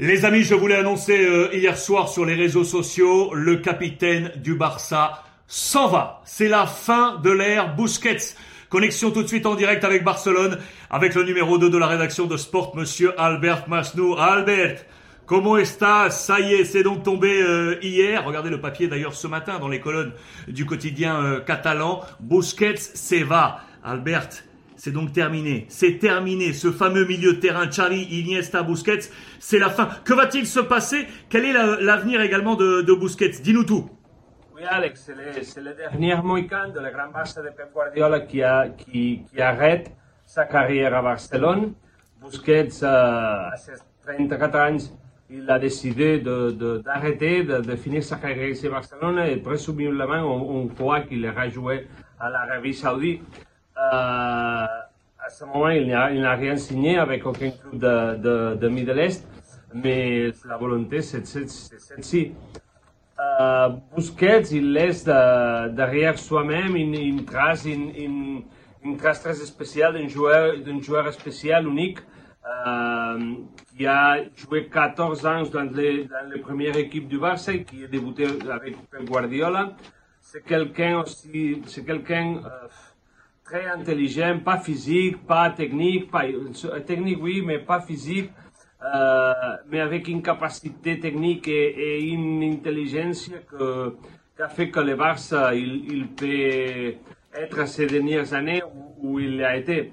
Les amis, je voulais annoncer euh, hier soir sur les réseaux sociaux, le capitaine du Barça s'en va. C'est la fin de l'ère Busquets. Connexion tout de suite en direct avec Barcelone, avec le numéro 2 de la rédaction de Sport, monsieur Albert Masnou. Albert, comment está Ça y est, c'est donc tombé euh, hier. Regardez le papier d'ailleurs ce matin dans les colonnes du quotidien euh, catalan. Busquets, c'est va. Albert, c'est donc terminé. C'est terminé. Ce fameux milieu de terrain, Xavi, Iniesta, Busquets, c'est la fin. Que va-t-il se passer? Quel est l'avenir également de, de Busquets? Dis-nous tout. Oui, Alex, c'est le, dernier Mohican de la grande Barça de Pep Guardiola qui, a, arrête sa carrière à Barcelone. Busquets, euh, à ses 34 ans, il a décidé d'arrêter, de, de, finir sa carrière ici à Barcelone et présumablement on, on croit qu'il ira jouer à l'Arabie Saoudite. Euh, à ce moment, il n'a rien signé avec aucun club de, de, de Middle East, mais la volonté, c'est celle-ci. Euh, Busquets, il laisse de, derrière soi-même une, trace, une, trace très spéciale d'un joueur, joueur spécial, unique, euh, qui a joué 14 ans dans les, dans les premières équipes du Barça, qui a débuté avec Guardiola. C'est quelqu'un aussi, c'est quelqu'un euh, très intelligent, pas physique, pas technique, technique oui, mais pas physique, euh, mais avec une capacité technique et, une intelligence que, qui a fait que le Barça, il, peut être ces dernières années où, où il a été.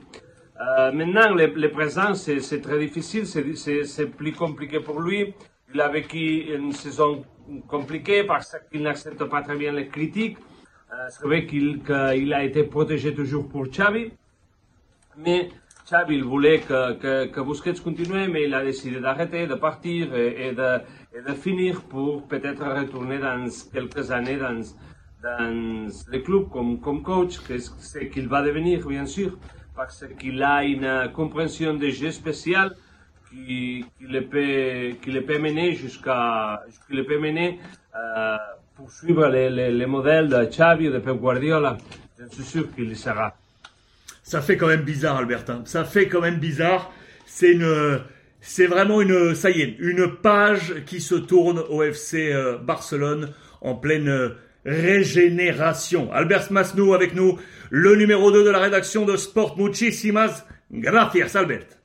Euh, maintenant, le, le présent, c'est très difficile, c'est plus compliqué pour lui. Il a vécu une saison compliquée parce qu'il n'accepte pas très bien les critiques. Euh, c'est vrai qu'il qu a été protégé toujours pour Xavi, mais Xavi voulait que, que, que Busquets continue, mais il a décidé d'arrêter, de partir et, de, finir pour peut-être retourner dans quelques années dans, dans le club comme, comme coach, ce qu'il va devenir bien sûr, parce qu'il a une compréhension de jeu spécial qui, le peut, qui le peut mener jusqu'à, qui le peut mener euh, pour suivre les, les, les, modèles de Xavi de Pep Guardiola, je suis sûr qu'il y sera. Ça fait quand même bizarre, Albertin. Ça fait quand même bizarre. C'est une, c'est vraiment une, ça y est, une page qui se tourne au FC euh, Barcelone en pleine euh, régénération. Albert Masnou avec nous, le numéro 2 de la rédaction de Sport. Muchísimas gracias, Albert.